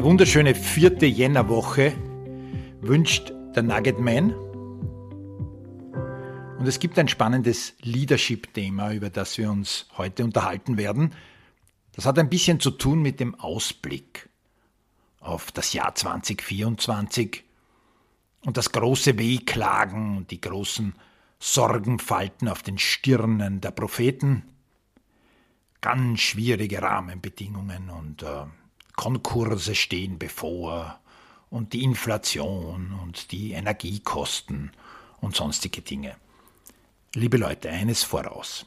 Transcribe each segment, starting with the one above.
Eine wunderschöne vierte Jännerwoche wünscht der Nugget Man. Und es gibt ein spannendes Leadership-Thema, über das wir uns heute unterhalten werden. Das hat ein bisschen zu tun mit dem Ausblick auf das Jahr 2024 und das große Wehklagen und die großen Sorgenfalten auf den Stirnen der Propheten. Ganz schwierige Rahmenbedingungen und äh, Konkurse stehen bevor und die Inflation und die Energiekosten und sonstige Dinge. Liebe Leute, eines voraus.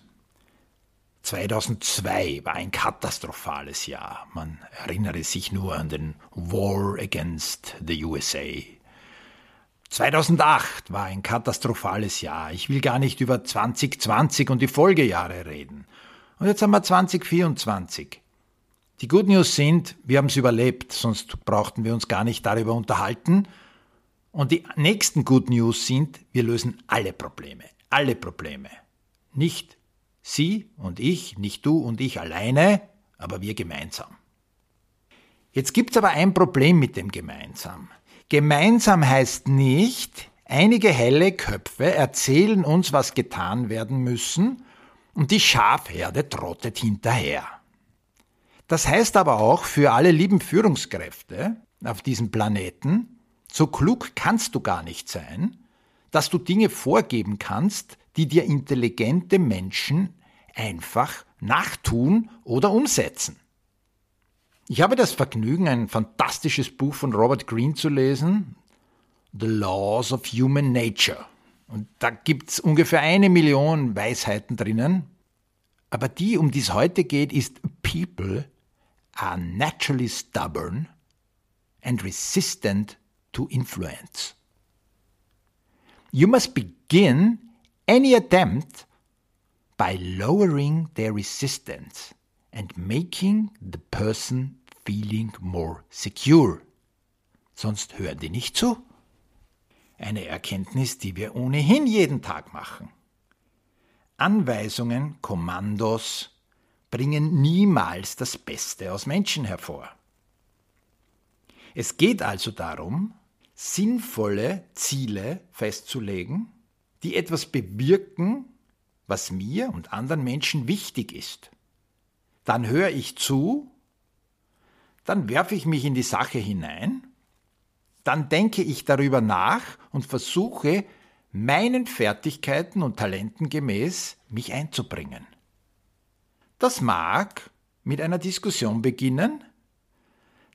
2002 war ein katastrophales Jahr. Man erinnere sich nur an den War against the USA. 2008 war ein katastrophales Jahr. Ich will gar nicht über 2020 und die Folgejahre reden. Und jetzt haben wir 2024. Die Good News sind, wir haben es überlebt, sonst brauchten wir uns gar nicht darüber unterhalten. Und die nächsten Good News sind, wir lösen alle Probleme. Alle Probleme. Nicht Sie und ich, nicht du und ich alleine, aber wir gemeinsam. Jetzt gibt es aber ein Problem mit dem Gemeinsam. Gemeinsam heißt nicht, einige helle Köpfe erzählen uns, was getan werden müssen, und die Schafherde trottet hinterher. Das heißt aber auch für alle lieben Führungskräfte auf diesem Planeten, so klug kannst du gar nicht sein, dass du Dinge vorgeben kannst, die dir intelligente Menschen einfach nachtun oder umsetzen. Ich habe das Vergnügen, ein fantastisches Buch von Robert Greene zu lesen, The Laws of Human Nature. Und da gibt es ungefähr eine Million Weisheiten drinnen. Aber die, um die es heute geht, ist People are naturally stubborn and resistant to influence. You must begin any attempt by lowering their resistance and making the person feeling more secure. Sonst hören die nicht zu. Eine Erkenntnis, die wir ohnehin jeden Tag machen. Anweisungen, Kommandos, bringen niemals das Beste aus Menschen hervor. Es geht also darum, sinnvolle Ziele festzulegen, die etwas bewirken, was mir und anderen Menschen wichtig ist. Dann höre ich zu, dann werfe ich mich in die Sache hinein, dann denke ich darüber nach und versuche, meinen Fertigkeiten und Talenten gemäß mich einzubringen. Das mag mit einer Diskussion beginnen,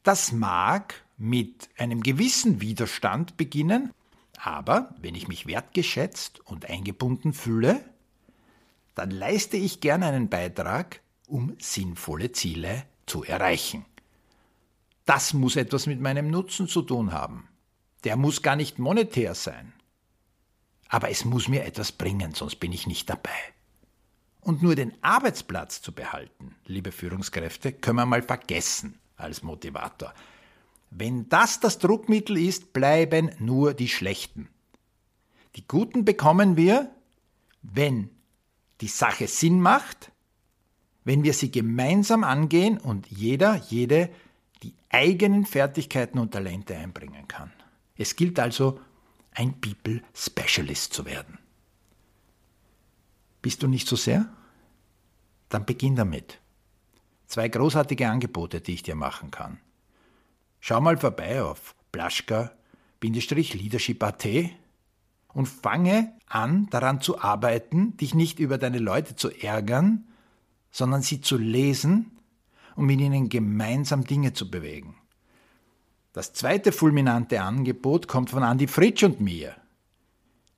das mag mit einem gewissen Widerstand beginnen, aber wenn ich mich wertgeschätzt und eingebunden fühle, dann leiste ich gern einen Beitrag, um sinnvolle Ziele zu erreichen. Das muss etwas mit meinem Nutzen zu tun haben. Der muss gar nicht monetär sein. Aber es muss mir etwas bringen, sonst bin ich nicht dabei. Und nur den Arbeitsplatz zu behalten, liebe Führungskräfte, können wir mal vergessen als Motivator. Wenn das das Druckmittel ist, bleiben nur die Schlechten. Die Guten bekommen wir, wenn die Sache Sinn macht, wenn wir sie gemeinsam angehen und jeder, jede die eigenen Fertigkeiten und Talente einbringen kann. Es gilt also, ein People Specialist zu werden. Bist du nicht so sehr? Dann beginn damit. Zwei großartige Angebote, die ich dir machen kann. Schau mal vorbei auf blaschka-leadership.at und fange an, daran zu arbeiten, dich nicht über deine Leute zu ärgern, sondern sie zu lesen und mit ihnen gemeinsam Dinge zu bewegen. Das zweite fulminante Angebot kommt von Andy Fritsch und mir.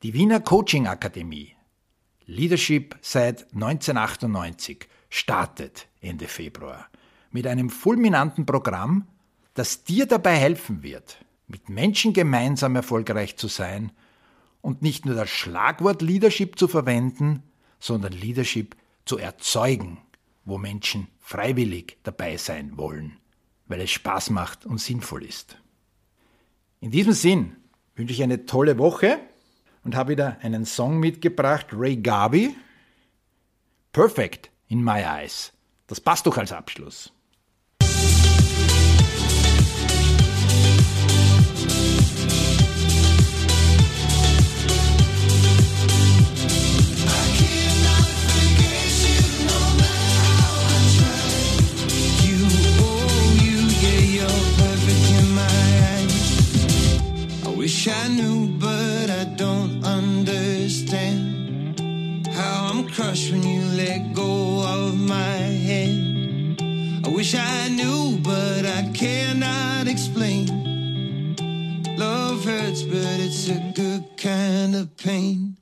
Die Wiener Coaching Akademie. Leadership seit 1998 startet Ende Februar mit einem fulminanten Programm, das dir dabei helfen wird, mit Menschen gemeinsam erfolgreich zu sein und nicht nur das Schlagwort Leadership zu verwenden, sondern Leadership zu erzeugen, wo Menschen freiwillig dabei sein wollen, weil es Spaß macht und sinnvoll ist. In diesem Sinn wünsche ich eine tolle Woche und habe wieder einen Song mitgebracht, Ray Garvey, Perfect in My Eyes. Das passt doch als Abschluss. a good kind of pain.